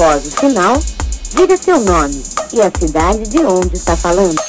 Após o sinal, diga seu nome e a cidade de onde está falando.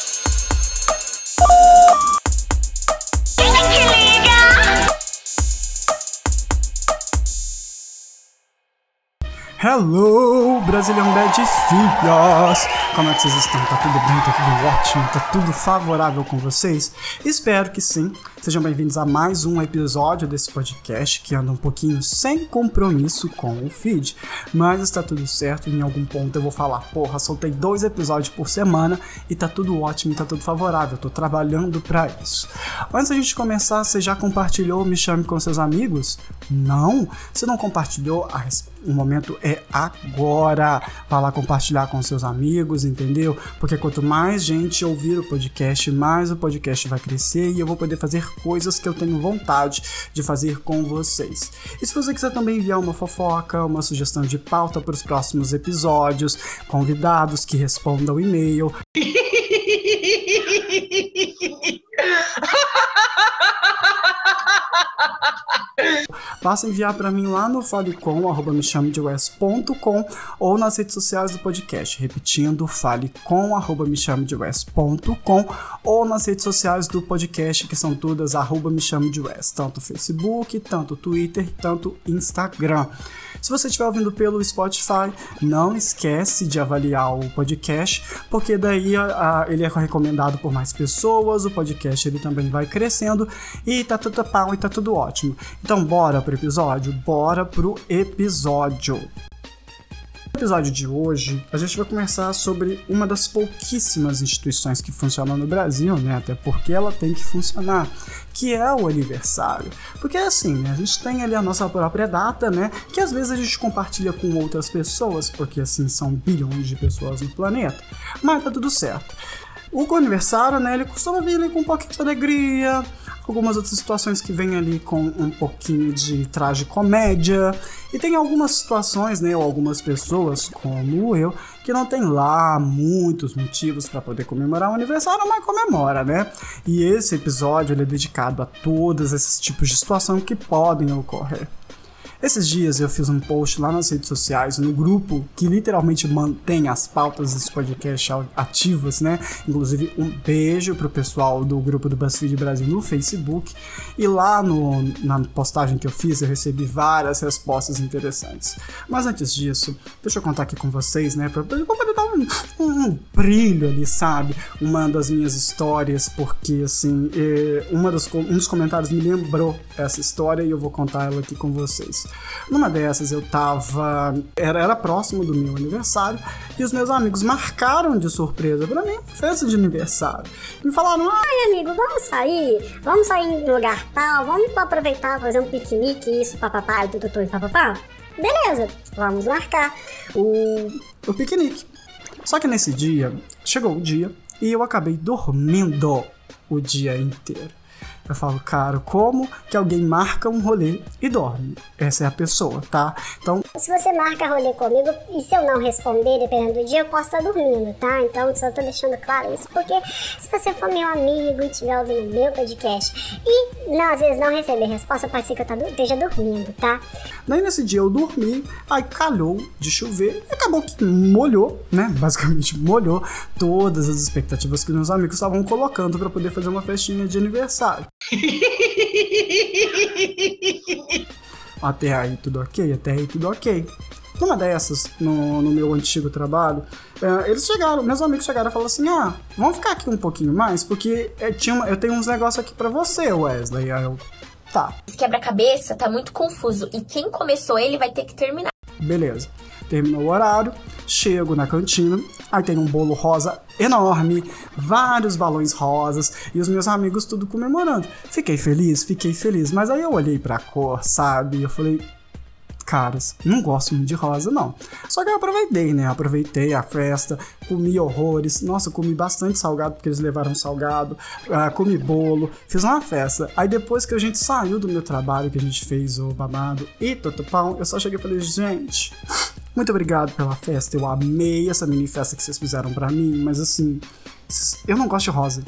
Hello, Brasilian Bad Filhos! Como é que vocês estão? Tá tudo bem? Tá tudo ótimo? Tá tudo favorável com vocês? Espero que sim. Sejam bem-vindos a mais um episódio desse podcast que anda um pouquinho sem compromisso com o feed, mas está tudo certo. Em algum ponto eu vou falar, porra, soltei dois episódios por semana e tá tudo ótimo, tá tudo favorável. tô trabalhando para isso. Antes da gente começar, você já compartilhou Me Chame com seus amigos? Não? Se não compartilhou, o momento é agora. Vá lá compartilhar com seus amigos, entendeu? Porque quanto mais gente ouvir o podcast, mais o podcast vai crescer e eu vou poder fazer coisas que eu tenho vontade de fazer com vocês. E se você quiser também enviar uma fofoca, uma sugestão de pauta para os próximos episódios, convidados que respondam o e-mail. Basta enviar para mim lá no falecom, arroba me chame de ou nas redes sociais do podcast. Repetindo, falecom, arroba me chame de ou nas redes sociais do podcast, que são todas arroba me chame de west. Tanto Facebook, tanto Twitter, tanto Instagram. Se você estiver ouvindo pelo Spotify, não esquece de avaliar o podcast, porque daí a, a, ele é recomendado por mais pessoas, o podcast ele também vai crescendo e tá tudo pau e tá tudo ótimo. Então bora pro episódio? Bora pro episódio! No episódio de hoje, a gente vai conversar sobre uma das pouquíssimas instituições que funcionam no Brasil, né? Até porque ela tem que funcionar, que é o aniversário. Porque assim, né? A gente tem ali a nossa própria data, né? Que às vezes a gente compartilha com outras pessoas, porque assim são bilhões de pessoas no planeta. Mas tá tudo certo. O aniversário, né, ele costuma vir ali com um pouquinho de alegria, algumas outras situações que vêm ali com um pouquinho de comédia. E tem algumas situações, né, ou algumas pessoas, como eu, que não tem lá muitos motivos para poder comemorar o aniversário, mas comemora, né? E esse episódio é dedicado a todos esses tipos de situação que podem ocorrer. Esses dias eu fiz um post lá nas redes sociais, no grupo que literalmente mantém as pautas desse podcast ativas, né? Inclusive, um beijo pro pessoal do grupo do BuzzFeed Brasil no Facebook. E lá no, na postagem que eu fiz, eu recebi várias respostas interessantes. Mas antes disso, deixa eu contar aqui com vocês, né? Pra, poder dar um, um, brilho ali, sabe? Uma das minhas histórias, porque assim, é, uma dos, um dos comentários me lembrou essa história e eu vou contar ela aqui com vocês. Numa dessas eu tava. Era, era próximo do meu aniversário e os meus amigos marcaram de surpresa pra mim festa de aniversário. Me falaram: ai amigo, vamos sair? Vamos sair em lugar tal, vamos aproveitar, fazer um piquenique, isso, papapá, e tudo, e papapá. Beleza, vamos marcar o, o piquenique. Só que nesse dia, chegou o dia e eu acabei dormindo o dia inteiro. Eu falo, cara, como que alguém marca um rolê e dorme? Essa é a pessoa, tá? Então. Se você marca rolê comigo e se eu não responder, dependendo do dia, eu posso estar dormindo, tá? Então só tô deixando claro isso, porque se você for meu amigo e estiver ouvindo meu podcast e não, às vezes não receber resposta, pode ser que eu esteja dormindo, tá? Daí nesse dia eu dormi, aí calhou de chover e acabou que molhou, né? Basicamente molhou todas as expectativas que meus amigos estavam colocando para poder fazer uma festinha de aniversário. até aí tudo ok, até aí tudo ok. Numa dessas, no, no meu antigo trabalho, é, eles chegaram, meus amigos chegaram e falaram assim: ah, vamos ficar aqui um pouquinho mais, porque é, tinha uma, eu tenho uns negócios aqui para você, Wesley. Aí eu, tá. Esse quebra-cabeça tá muito confuso e quem começou ele vai ter que terminar. Beleza. Terminou o horário, chego na cantina, aí tem um bolo rosa enorme, vários balões rosas e os meus amigos tudo comemorando. Fiquei feliz, fiquei feliz, mas aí eu olhei pra cor, sabe? Eu falei, caras, não gosto muito de rosa, não. Só que eu aproveitei, né? Aproveitei a festa, comi horrores. Nossa, comi bastante salgado, porque eles levaram salgado, uh, comi bolo, fiz uma festa. Aí depois que a gente saiu do meu trabalho, que a gente fez o babado e totopão, eu só cheguei e falei, gente, muito obrigado pela festa, eu amei essa mini festa que vocês fizeram para mim, mas assim, eu não gosto de rosa.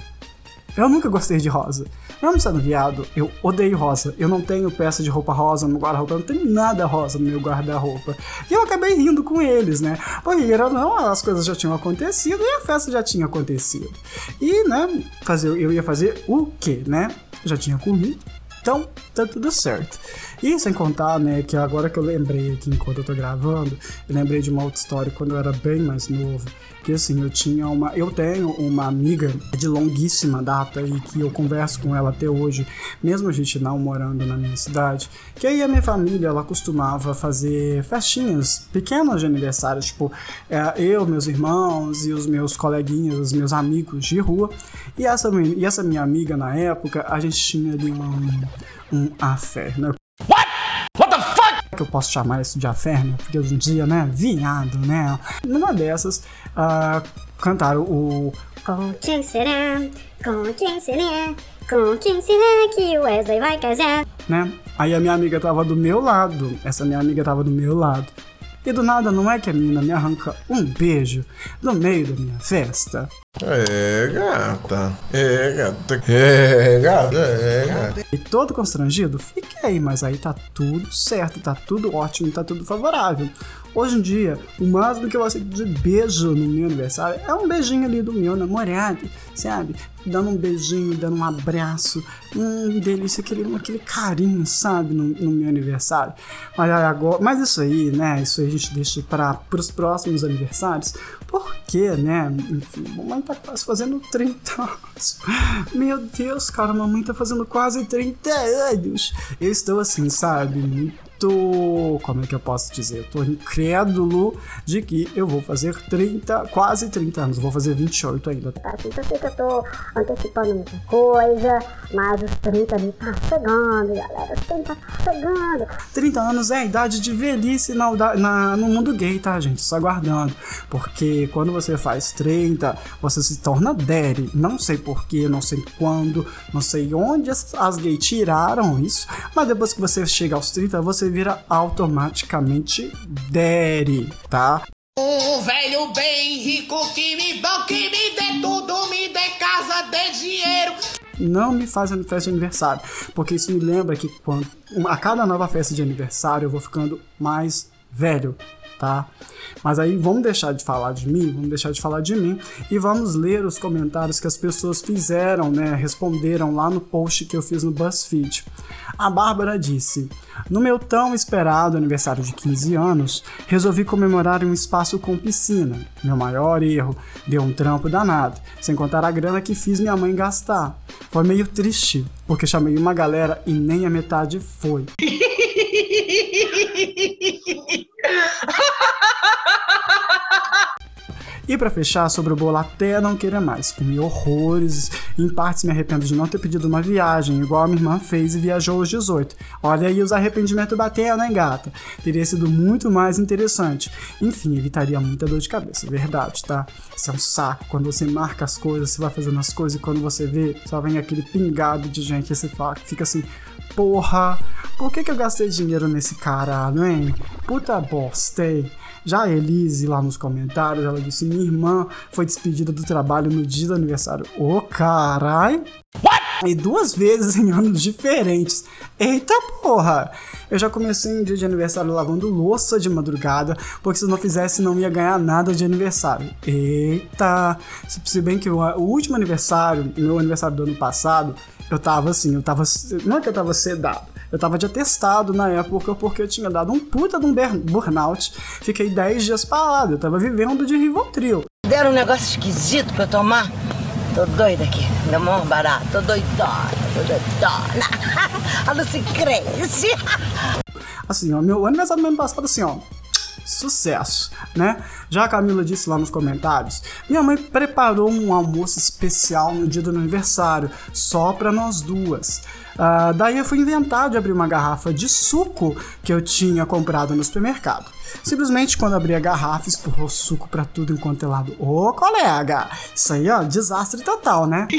Eu nunca gostei de rosa. Mesmo sendo viado, eu odeio rosa. Eu não tenho peça de roupa rosa no guarda-roupa, não tenho nada rosa no meu guarda-roupa. E eu acabei rindo com eles, né? Porque não, as coisas já tinham acontecido e a festa já tinha acontecido. E, né, fazer, eu ia fazer o quê, né? Já tinha comido. Então, tá tudo certo. E sem contar, né, que agora que eu lembrei aqui enquanto eu tô gravando, eu lembrei de uma outra história quando eu era bem mais novo. Que assim, eu tinha uma. Eu tenho uma amiga de longuíssima data e que eu converso com ela até hoje, mesmo a gente não morando na minha cidade. Que aí a minha família, ela costumava fazer festinhas pequenas de aniversário, tipo, é, eu, meus irmãos e os meus coleguinhas, os meus amigos de rua. E essa, e essa minha amiga na época, a gente tinha ali um, um affair, né? que eu posso chamar isso de aferno, porque hoje em dia, né, viado, né? Numa dessas, uh, cantaram o. Com quem será? Com quem será? Com quem será que o Wesley vai casar? Né? Aí a minha amiga tava do meu lado. Essa minha amiga tava do meu lado. E do nada, não é que a menina me arranca um beijo no meio da minha festa? É, gata. É, gata. É, gata. É, gata. E todo constrangido, fiquei, mas aí tá tudo certo, tá tudo ótimo, tá tudo favorável. Hoje em dia, o máximo que eu aceito de beijo no meu aniversário é um beijinho ali do meu namorado, sabe? Dando um beijinho, dando um abraço, um delícia, aquele, aquele carinho, sabe? No, no meu aniversário. Mas, agora, mas isso aí, né? Isso aí a gente deixa para os próximos aniversários, porque, né? Enfim, mamãe tá quase fazendo 30 anos. Meu Deus, cara, mamãe tá fazendo quase 30 anos. Eu estou assim, sabe? Muito. Como é que eu posso dizer? Eu tô incrédulo de que eu vou fazer 30, quase 30 anos. vou fazer 28 ainda. Tá, então eu sei que eu tô antecipando muita coisa, mas os 30 me tá chegando, galera. Os 30 tá chegando. 30 anos é a idade de velhice na, na, no mundo gay, tá, gente? Só aguardando. Porque quando você faz 30, você se torna daddy. Não sei porquê, não sei quando, não sei onde as, as gays tiraram isso. Mas depois que você chega aos 30, você vira automaticamente Daddy, tá? Um velho bem rico que me bom, que me dê tudo, me dê casa, dê dinheiro. Não me faz festa de aniversário, porque isso me lembra que quando, a cada nova festa de aniversário eu vou ficando mais velho tá? Mas aí vamos deixar de falar de mim, vamos deixar de falar de mim e vamos ler os comentários que as pessoas fizeram, né? Responderam lá no post que eu fiz no BuzzFeed. A Bárbara disse: No meu tão esperado aniversário de 15 anos, resolvi comemorar em um espaço com piscina. Meu maior erro, deu um trampo danado, sem contar a grana que fiz minha mãe gastar. Foi meio triste, porque chamei uma galera e nem a metade foi. E para fechar, sobre o bolo até não querer mais. Comi horrores, em partes me arrependo de não ter pedido uma viagem, igual a minha irmã fez e viajou aos 18. Olha aí os arrependimentos batendo, hein, gata? Teria sido muito mais interessante. Enfim, evitaria muita dor de cabeça, verdade, tá? Isso é um saco. Quando você marca as coisas, você vai fazendo as coisas e quando você vê, só vem aquele pingado de gente e você fica assim, porra, por que, que eu gastei dinheiro nesse caralho, hein? Puta bosta, hein? Já a Elise, lá nos comentários, ela disse: Minha irmã foi despedida do trabalho no dia do aniversário. Ô, oh, carai! E duas vezes em anos diferentes. Eita porra! Eu já comecei um dia de aniversário lavando louça de madrugada, porque se eu não fizesse não ia ganhar nada de aniversário. Eita! Se bem que o, o último aniversário, meu aniversário do ano passado, eu tava assim, eu tava. Não é que eu tava sedado. Eu tava de atestado na época porque eu tinha dado um puta de um burnout. Fiquei 10 dias parado, eu tava vivendo de Rivotril. Deram um negócio esquisito pra eu tomar. Tô doida aqui, meu mão barato, tô doidona, tô doidona. A Lucy cresce. Assim, ó, meu aniversário do ano passado, assim, ó, sucesso, né? Já a Camila disse lá nos comentários, minha mãe preparou um almoço especial no dia do aniversário, só para nós duas. Uh, daí eu fui inventar de abrir uma garrafa de suco que eu tinha comprado no supermercado. Simplesmente quando abri a garrafa, espurrou suco para tudo enquanto é lado. Ô, colega, isso aí, ó, desastre total, né?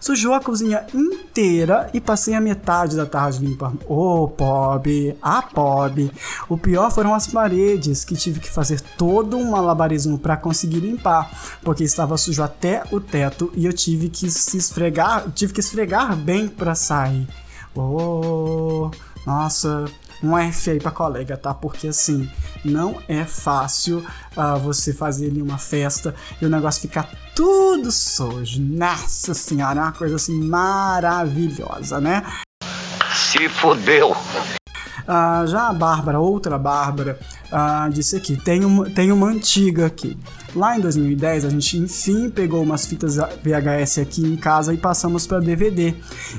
Sujou a cozinha inteira e passei a metade da tarde limpando. Ô, oh, pobre, ah, pobre. O pior foram as paredes, que tive que fazer todo um malabarismo para conseguir limpar, porque estava sujo até o teto e eu tive que se esfregar, tive que esfregar bem para sair. Oh, nossa, um F aí pra colega, tá? Porque assim, não é fácil uh, você fazer ali uma festa e o negócio ficar tudo sujo. Nossa senhora, é uma coisa assim maravilhosa, né? Se fodeu! Uh, já a Bárbara, outra Bárbara, uh, disse aqui: tem uma, tem uma antiga aqui. Lá em 2010, a gente enfim pegou umas fitas VHS aqui em casa e passamos para DVD.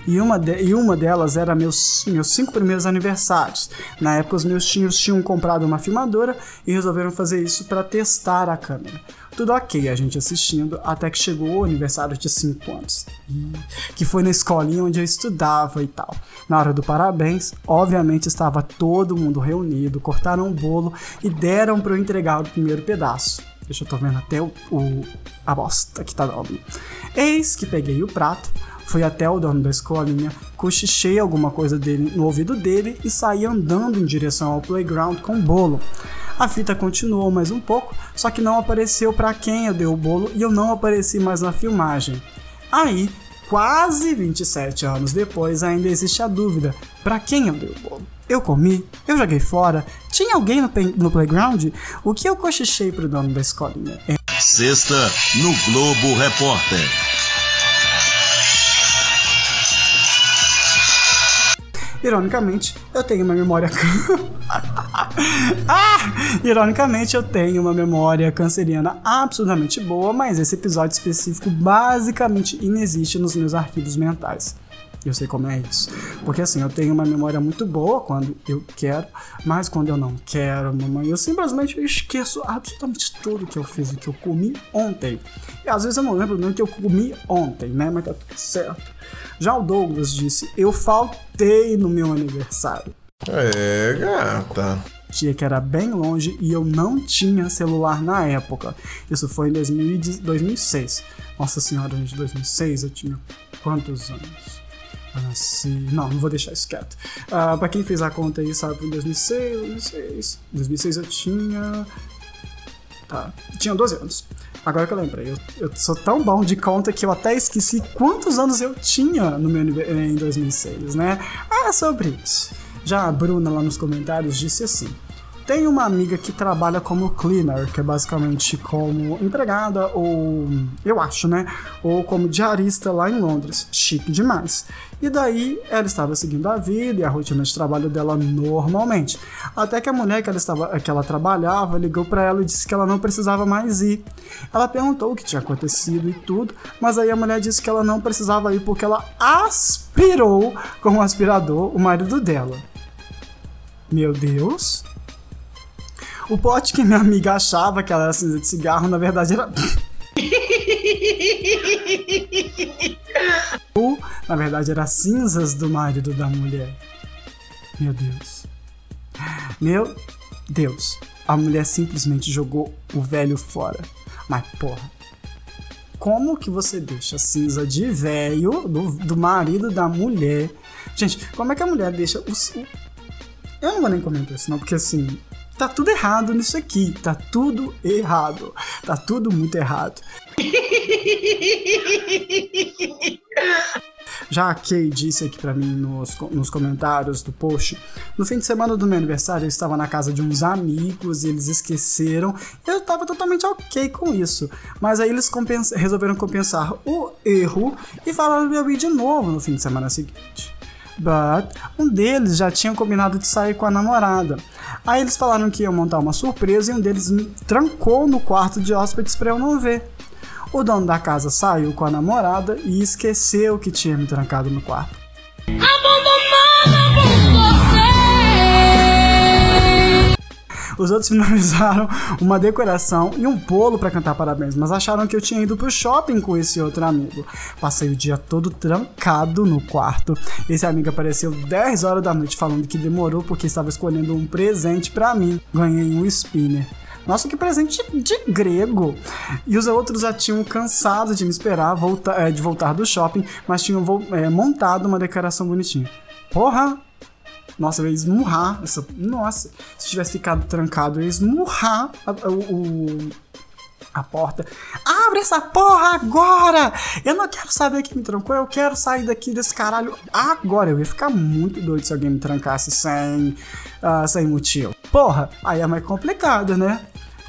E uma, de, e uma delas era meus, meus cinco primeiros aniversários. Na época, os meus tios tinham comprado uma filmadora e resolveram fazer isso para testar a câmera. Tudo ok, a gente assistindo, até que chegou o aniversário de 5 anos. Que foi na escolinha onde eu estudava e tal. Na hora do parabéns, obviamente estava todo mundo reunido, cortaram um bolo e deram para eu entregar o primeiro pedaço. Deixa eu tô vendo até o, o a bosta que tá dando. Eis que peguei o prato, fui até o dono da escolinha, cochichei alguma coisa dele no ouvido dele e saí andando em direção ao playground com o bolo. A fita continuou mais um pouco, só que não apareceu para quem eu dei o bolo e eu não apareci mais na filmagem. Aí, quase 27 anos depois, ainda existe a dúvida: para quem eu dei o bolo? Eu comi? Eu joguei fora? Tinha alguém no, no playground? O que eu cochichei pro dono da escolinha? É... Sexta no Globo Repórter. Ironicamente, eu tenho uma memória. ah! Ironicamente, eu tenho uma memória canceriana absurdamente boa, mas esse episódio específico basicamente inexiste nos meus arquivos mentais. Eu sei como é isso. Porque assim, eu tenho uma memória muito boa quando eu quero, mas quando eu não quero, mamãe, eu simplesmente esqueço absolutamente tudo que eu fiz e que eu comi ontem. E às vezes eu não lembro nem que eu comi ontem, né? Mas tá tudo certo. Já o Douglas disse: Eu faltei no meu aniversário. É, gata. Tia que era bem longe e eu não tinha celular na época. Isso foi em 2006. Nossa senhora, gente, 2006 eu tinha quantos anos? Nasci. Não, não vou deixar isso quieto. Uh, pra quem fez a conta aí, sabe, em 2006, 2006. 2006 eu tinha. Tá, tinha 12 anos. Agora que eu lembrei, eu, eu, sou tão bom de conta que eu até esqueci quantos anos eu tinha no meu em 2006, né? Ah, sobre isso. Já a Bruna lá nos comentários disse assim: tem uma amiga que trabalha como cleaner, que é basicamente como empregada ou eu acho, né? Ou como diarista lá em Londres. Chique demais. E daí ela estava seguindo a vida e a rotina de trabalho dela normalmente. Até que a mulher que ela, estava, que ela trabalhava ligou para ela e disse que ela não precisava mais ir. Ela perguntou o que tinha acontecido e tudo, mas aí a mulher disse que ela não precisava ir porque ela aspirou com o aspirador o marido dela. Meu Deus! O pote que minha amiga achava que ela era cinza de cigarro, na verdade era. o, na verdade, era cinzas do marido da mulher. Meu Deus. Meu Deus. A mulher simplesmente jogou o velho fora. Mas, porra. Como que você deixa cinza de velho do, do marido da mulher? Gente, como é que a mulher deixa os. Eu não vou nem comentar isso, não, porque assim, tá tudo errado nisso aqui. Tá tudo errado. Tá tudo muito errado. Já a Kay disse aqui para mim nos, nos comentários do post, no fim de semana do meu aniversário eu estava na casa de uns amigos e eles esqueceram. Eu estava totalmente ok com isso, mas aí eles resolveram compensar o erro e falaram pra eu ir de novo no fim de semana seguinte. But um deles já tinha combinado de sair com a namorada. Aí eles falaram que iam montar uma surpresa e um deles me trancou no quarto de hóspedes para eu não ver. O dono da casa saiu com a namorada e esqueceu que tinha me trancado no quarto. Os outros finalizaram uma decoração e um bolo para cantar parabéns, mas acharam que eu tinha ido pro shopping com esse outro amigo. Passei o dia todo trancado no quarto. Esse amigo apareceu 10 horas da noite falando que demorou porque estava escolhendo um presente para mim. Ganhei um spinner. Nossa, que presente de grego! E os outros já tinham cansado de me esperar volta, é, de voltar do shopping, mas tinham é, montado uma decoração bonitinha. Porra! Nossa, eu ia esmurrar essa. Nossa, se tivesse ficado trancado, eu ia esmurrar a, o- a porta. Abre essa porra agora! Eu não quero saber quem me trancou, eu quero sair daqui desse caralho agora. Eu ia ficar muito doido se alguém me trancasse sem, ah, sem motivo. Porra, aí é mais complicado, né?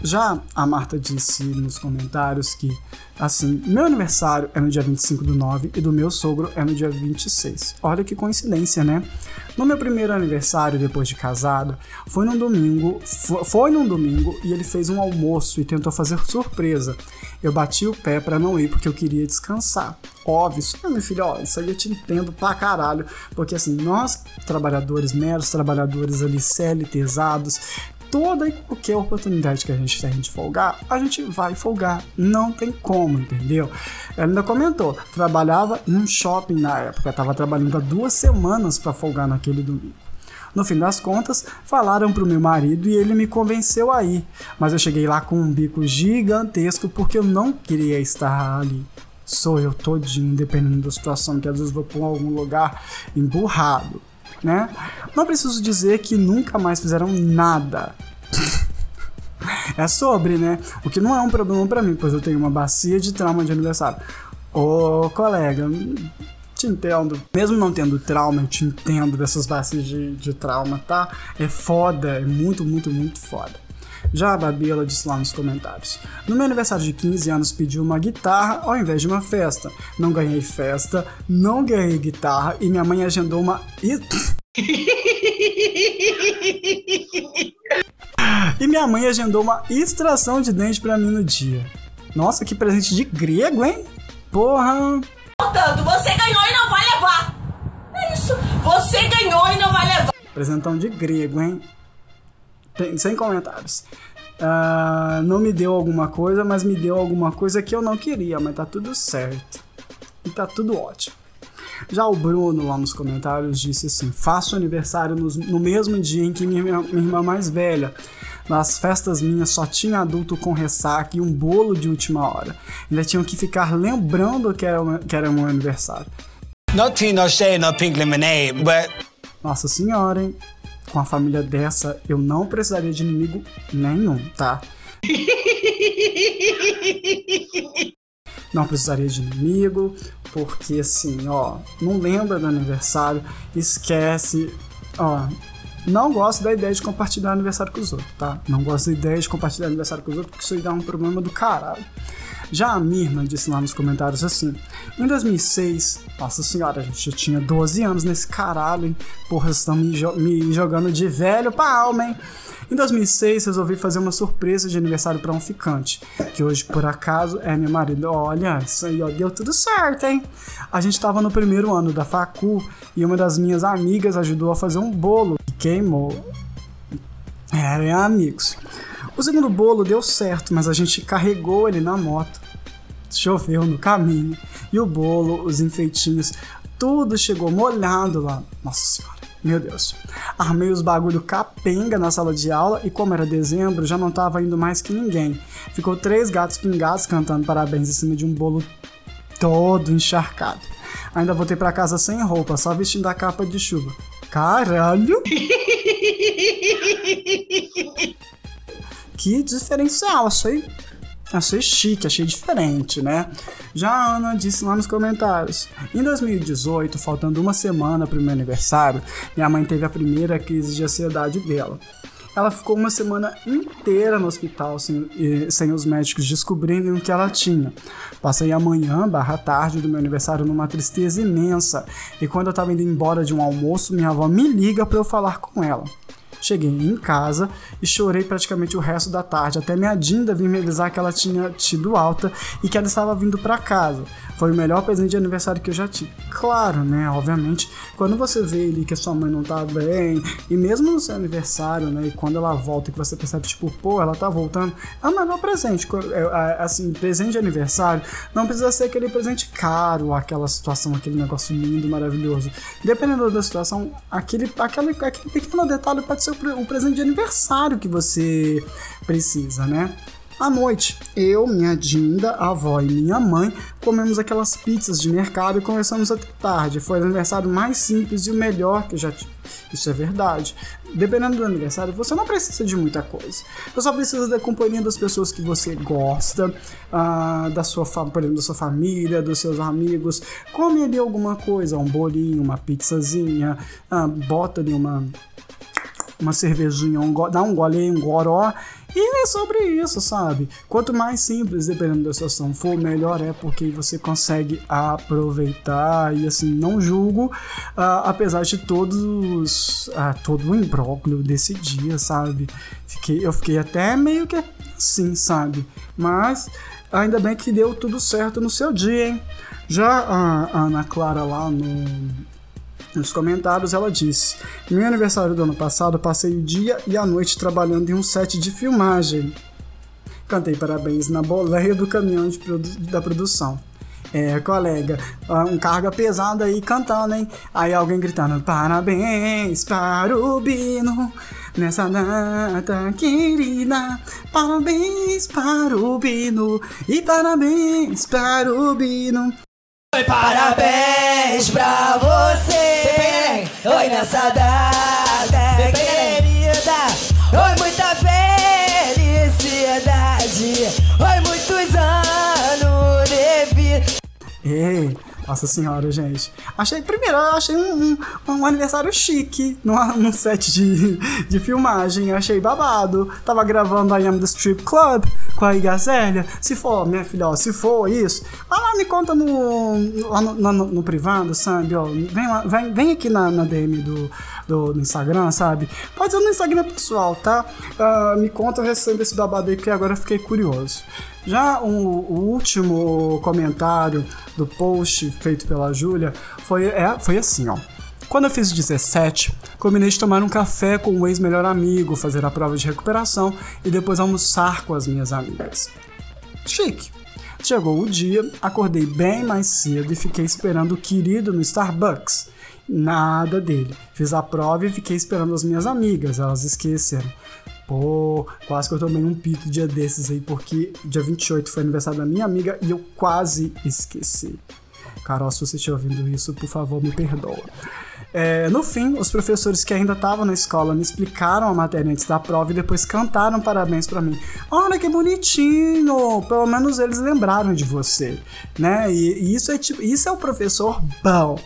Já a Marta disse nos comentários que, assim, meu aniversário é no dia 25 do 9 e do meu sogro é no dia 26. Olha que coincidência, né? No meu primeiro aniversário, depois de casado, foi num domingo, fo- foi num domingo e ele fez um almoço e tentou fazer surpresa. Eu bati o pé pra não ir porque eu queria descansar. Óbvio, isso aí, meu filho, ó, isso aí eu te entendo pra caralho. Porque assim, nós, trabalhadores, meros trabalhadores ali, CLTzados, toda e qualquer oportunidade que a gente tem de folgar, a gente vai folgar. Não tem como, entendeu? Ela ainda comentou, trabalhava em um shopping na época, tava trabalhando há duas semanas pra folgar naquele domingo. No fim das contas, falaram pro meu marido e ele me convenceu a ir, mas eu cheguei lá com um bico gigantesco porque eu não queria estar ali. Sou eu todinho, dependendo da situação, que às vezes vou por algum lugar emburrado, né? Não preciso dizer que nunca mais fizeram nada. É sobre, né? O que não é um problema pra mim, pois eu tenho uma bacia de trauma de aniversário. Ô, colega, te entendo. Mesmo não tendo trauma, eu te entendo dessas bacias de, de trauma, tá? É foda, é muito, muito, muito foda. Já a Babi, ela disse lá nos comentários. No meu aniversário de 15 anos, pedi uma guitarra ao invés de uma festa. Não ganhei festa, não ganhei guitarra e minha mãe agendou uma. E minha mãe agendou uma extração de dente pra mim no dia. Nossa, que presente de grego, hein? Porra! Portanto, você ganhou e não vai levar. É isso. Você ganhou e não vai levar. Presentão de grego, hein? Tem- sem comentários. Ah, não me deu alguma coisa, mas me deu alguma coisa que eu não queria, mas tá tudo certo. E tá tudo ótimo. Já o Bruno lá nos comentários disse assim: faço aniversário nos- no, mesmo dia em que minha, minha irmã mais velha. Nas festas minhas só tinha adulto com ressaca e um bolo de última hora. Ainda tinham que ficar lembrando que era, que era meu aniversário. No tea, no shade, no pink lemonade, but Nossa senhora, hein? Com a família dessa, eu não precisaria de inimigo nenhum, tá? Não precisaria de inimigo, porque assim, ó, não lembra do aniversário, esquece, ó. Não gosto da ideia de compartilhar aniversário com os outros, tá? Não gosto da ideia de compartilhar aniversário com os outros, porque isso aí dá um problema do caralho. Já a Mirna disse lá nos comentários assim: em 2006, nossa senhora, a gente já tinha 12 anos nesse caralho, hein? Porra, vocês estão me, jo- me jogando de velho pra alma, hein? Em 2006, resolvi fazer uma surpresa de aniversário pra um ficante, que hoje, por acaso, é meu marido. Olha, isso aí, ó, deu tudo certo, hein? A gente tava no primeiro ano da facu e uma das minhas amigas ajudou a fazer um bolo que queimou. É, amigos. O segundo bolo deu certo, mas a gente carregou ele na moto. Choveu no caminho. E o bolo, os enfeitinhos, tudo chegou molhado lá. Nossa senhora, meu Deus. Armei os bagulho capenga na sala de aula e como era dezembro, já não tava indo mais que ninguém. Ficou três gatos pingados cantando parabéns em cima de um bolo todo encharcado. Ainda voltei pra casa sem roupa, só vestindo a capa de chuva. Caralho! Que diferencial, achei, achei chique, achei diferente, né? Já a Ana disse lá nos comentários. Em 2018, faltando uma semana para o meu aniversário, minha mãe teve a primeira crise de ansiedade dela. Ela ficou uma semana inteira no hospital sem, sem os médicos descobrirem o que ela tinha. Passei a manhã barra tarde do meu aniversário numa tristeza imensa. E quando eu tava indo embora de um almoço, minha avó me liga para eu falar com ela. Cheguei em casa e chorei praticamente o resto da tarde, até minha Dinda vir me avisar que ela tinha tido alta e que ela estava vindo para casa. Foi o melhor presente de aniversário que eu já tive. Claro, né? Obviamente, quando você vê ali que a sua mãe não tá bem, e mesmo no seu aniversário, né? E quando ela volta, que você percebe, tipo, pô, ela tá voltando, é o melhor presente. É, Assim, presente de aniversário não precisa ser aquele presente caro, aquela situação, aquele negócio lindo, maravilhoso. Dependendo da situação, aquele, aquele, aquele pequeno detalhe pode ser o presente de aniversário que você precisa, né? À noite, eu, minha Dinda, a avó e minha mãe comemos aquelas pizzas de mercado e conversamos até tarde. Foi o aniversário mais simples e o melhor que eu já tive. Isso é verdade. Dependendo do aniversário, você não precisa de muita coisa. Você só precisa da companhia das pessoas que você gosta, uh, da sua, por exemplo, da sua família, dos seus amigos. Come ali alguma coisa, um bolinho, uma pizzazinha, uh, bota ali uma uma cervejinha, um dá um gole, um goró. E é sobre isso, sabe? Quanto mais simples, dependendo da situação, for, melhor é porque você consegue aproveitar e assim, não julgo, uh, apesar de todos, uh, todo o imbróglio desse dia, sabe? Fiquei, eu fiquei até meio que assim, sabe? Mas ainda bem que deu tudo certo no seu dia, hein? Já a Ana Clara lá no nos comentários, ela disse: Meu aniversário do ano passado, passei o dia e a noite trabalhando em um set de filmagem. Cantei parabéns na boleia do caminhão produ da produção. É, colega, um carga pesada aí cantando, hein? Aí alguém gritando: Parabéns para o Bino, nessa data querida. Parabéns para o Bino e parabéns para o Bino. Parabéns pra você. Oi, nessa data querida. Oi, muita felicidade. Oi, muitos anos de vida. Ei, nossa senhora, gente. Achei, primeiro, eu achei um, um, um aniversário chique num, set de, de filmagem. achei babado. Tava gravando I Am The Strip Club com a Igazélia. Se for, minha filha, ó, se for isso, vai lá, me conta no, lá no, no, no privado, sabe? Ó, vem, lá, vem, vem aqui na, na DM do, do, do, Instagram, sabe? Pode ser no Instagram pessoal, tá? Uh, me conta, recebo esse babado aí, porque agora fiquei curioso. Já o, o último comentário do post feito pela Júlia foi, é, foi assim, ó. Quando eu fiz 17, combinei de tomar um café com um ex-melhor amigo, fazer a prova de recuperação e depois almoçar com as minhas amigas. Chique. Chegou o dia, acordei bem mais cedo e fiquei esperando o querido no Starbucks. Nada dele. Fiz a prova e fiquei esperando as minhas amigas, elas esqueceram. Pô, quase que eu tomei um pito dia desses aí, porque dia 28 foi aniversário da minha amiga e eu quase esqueci. Carol, se você estiver ouvindo isso, por favor, me perdoa. É, no fim, os professores que ainda estavam na escola me explicaram a matéria antes da prova e depois cantaram parabéns para mim. Olha que bonitinho! Pelo menos eles lembraram de você, né? E, e isso é tipo, isso é o professor bom.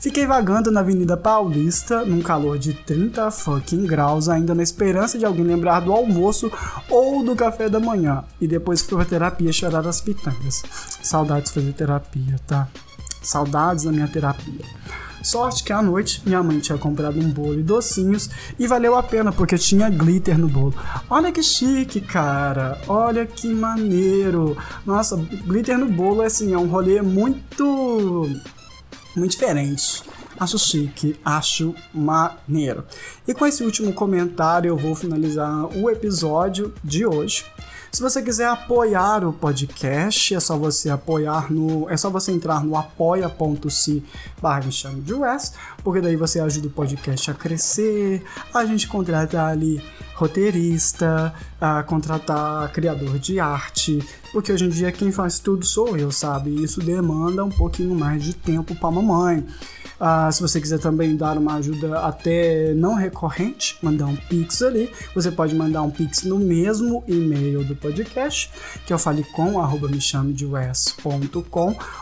Fiquei vagando na Avenida Paulista, num calor de 30 fucking graus, ainda na esperança de alguém lembrar do almoço ou do café da manhã. E depois fui pra terapia chorar as pitangas. Saudades de fazer terapia, tá? Saudades da minha terapia. Sorte que à noite minha mãe tinha comprado um bolo e docinhos e valeu a pena porque tinha glitter no bolo. Olha que chique, cara. Olha que maneiro. Nossa, glitter no bolo é assim, é um rolê muito muito diferente. Acho chique, acho maneiro. E com esse último comentário eu vou finalizar o episódio de hoje. Se você quiser apoiar o podcast, é só você apoiar no. É só você entrar no apoia.se barra de porque daí você ajuda o podcast a crescer, a gente contratar ali roteirista, a contratar criador de arte, porque hoje em dia quem faz tudo sou eu, sabe? E isso demanda um pouquinho mais de tempo para mamãe. Ah, se você quiser também dar uma ajuda até não recorrente, mandar um pix ali, você pode mandar um pix no mesmo e-mail do podcast, que eu fale com arroba me chame de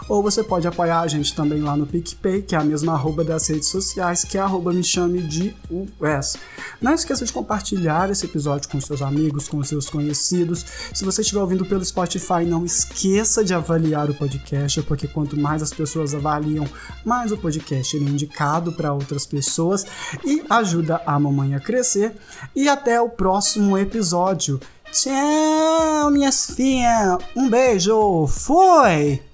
ou você pode apoiar a gente também lá no PicPay, que é a mesma arroba das redes sociais, que é arroba me chame de US. Não esqueça de compartilhar esse episódio com seus amigos, com seus conhecidos. Se você estiver ouvindo pelo Spotify, não esqueça de avaliar o podcast, porque quanto mais as pessoas avaliam, mais o podcast é indicado para outras pessoas e ajuda a mamãe a crescer. E até o próximo episódio. Tchau, minhas filhas. Um beijo. Foi!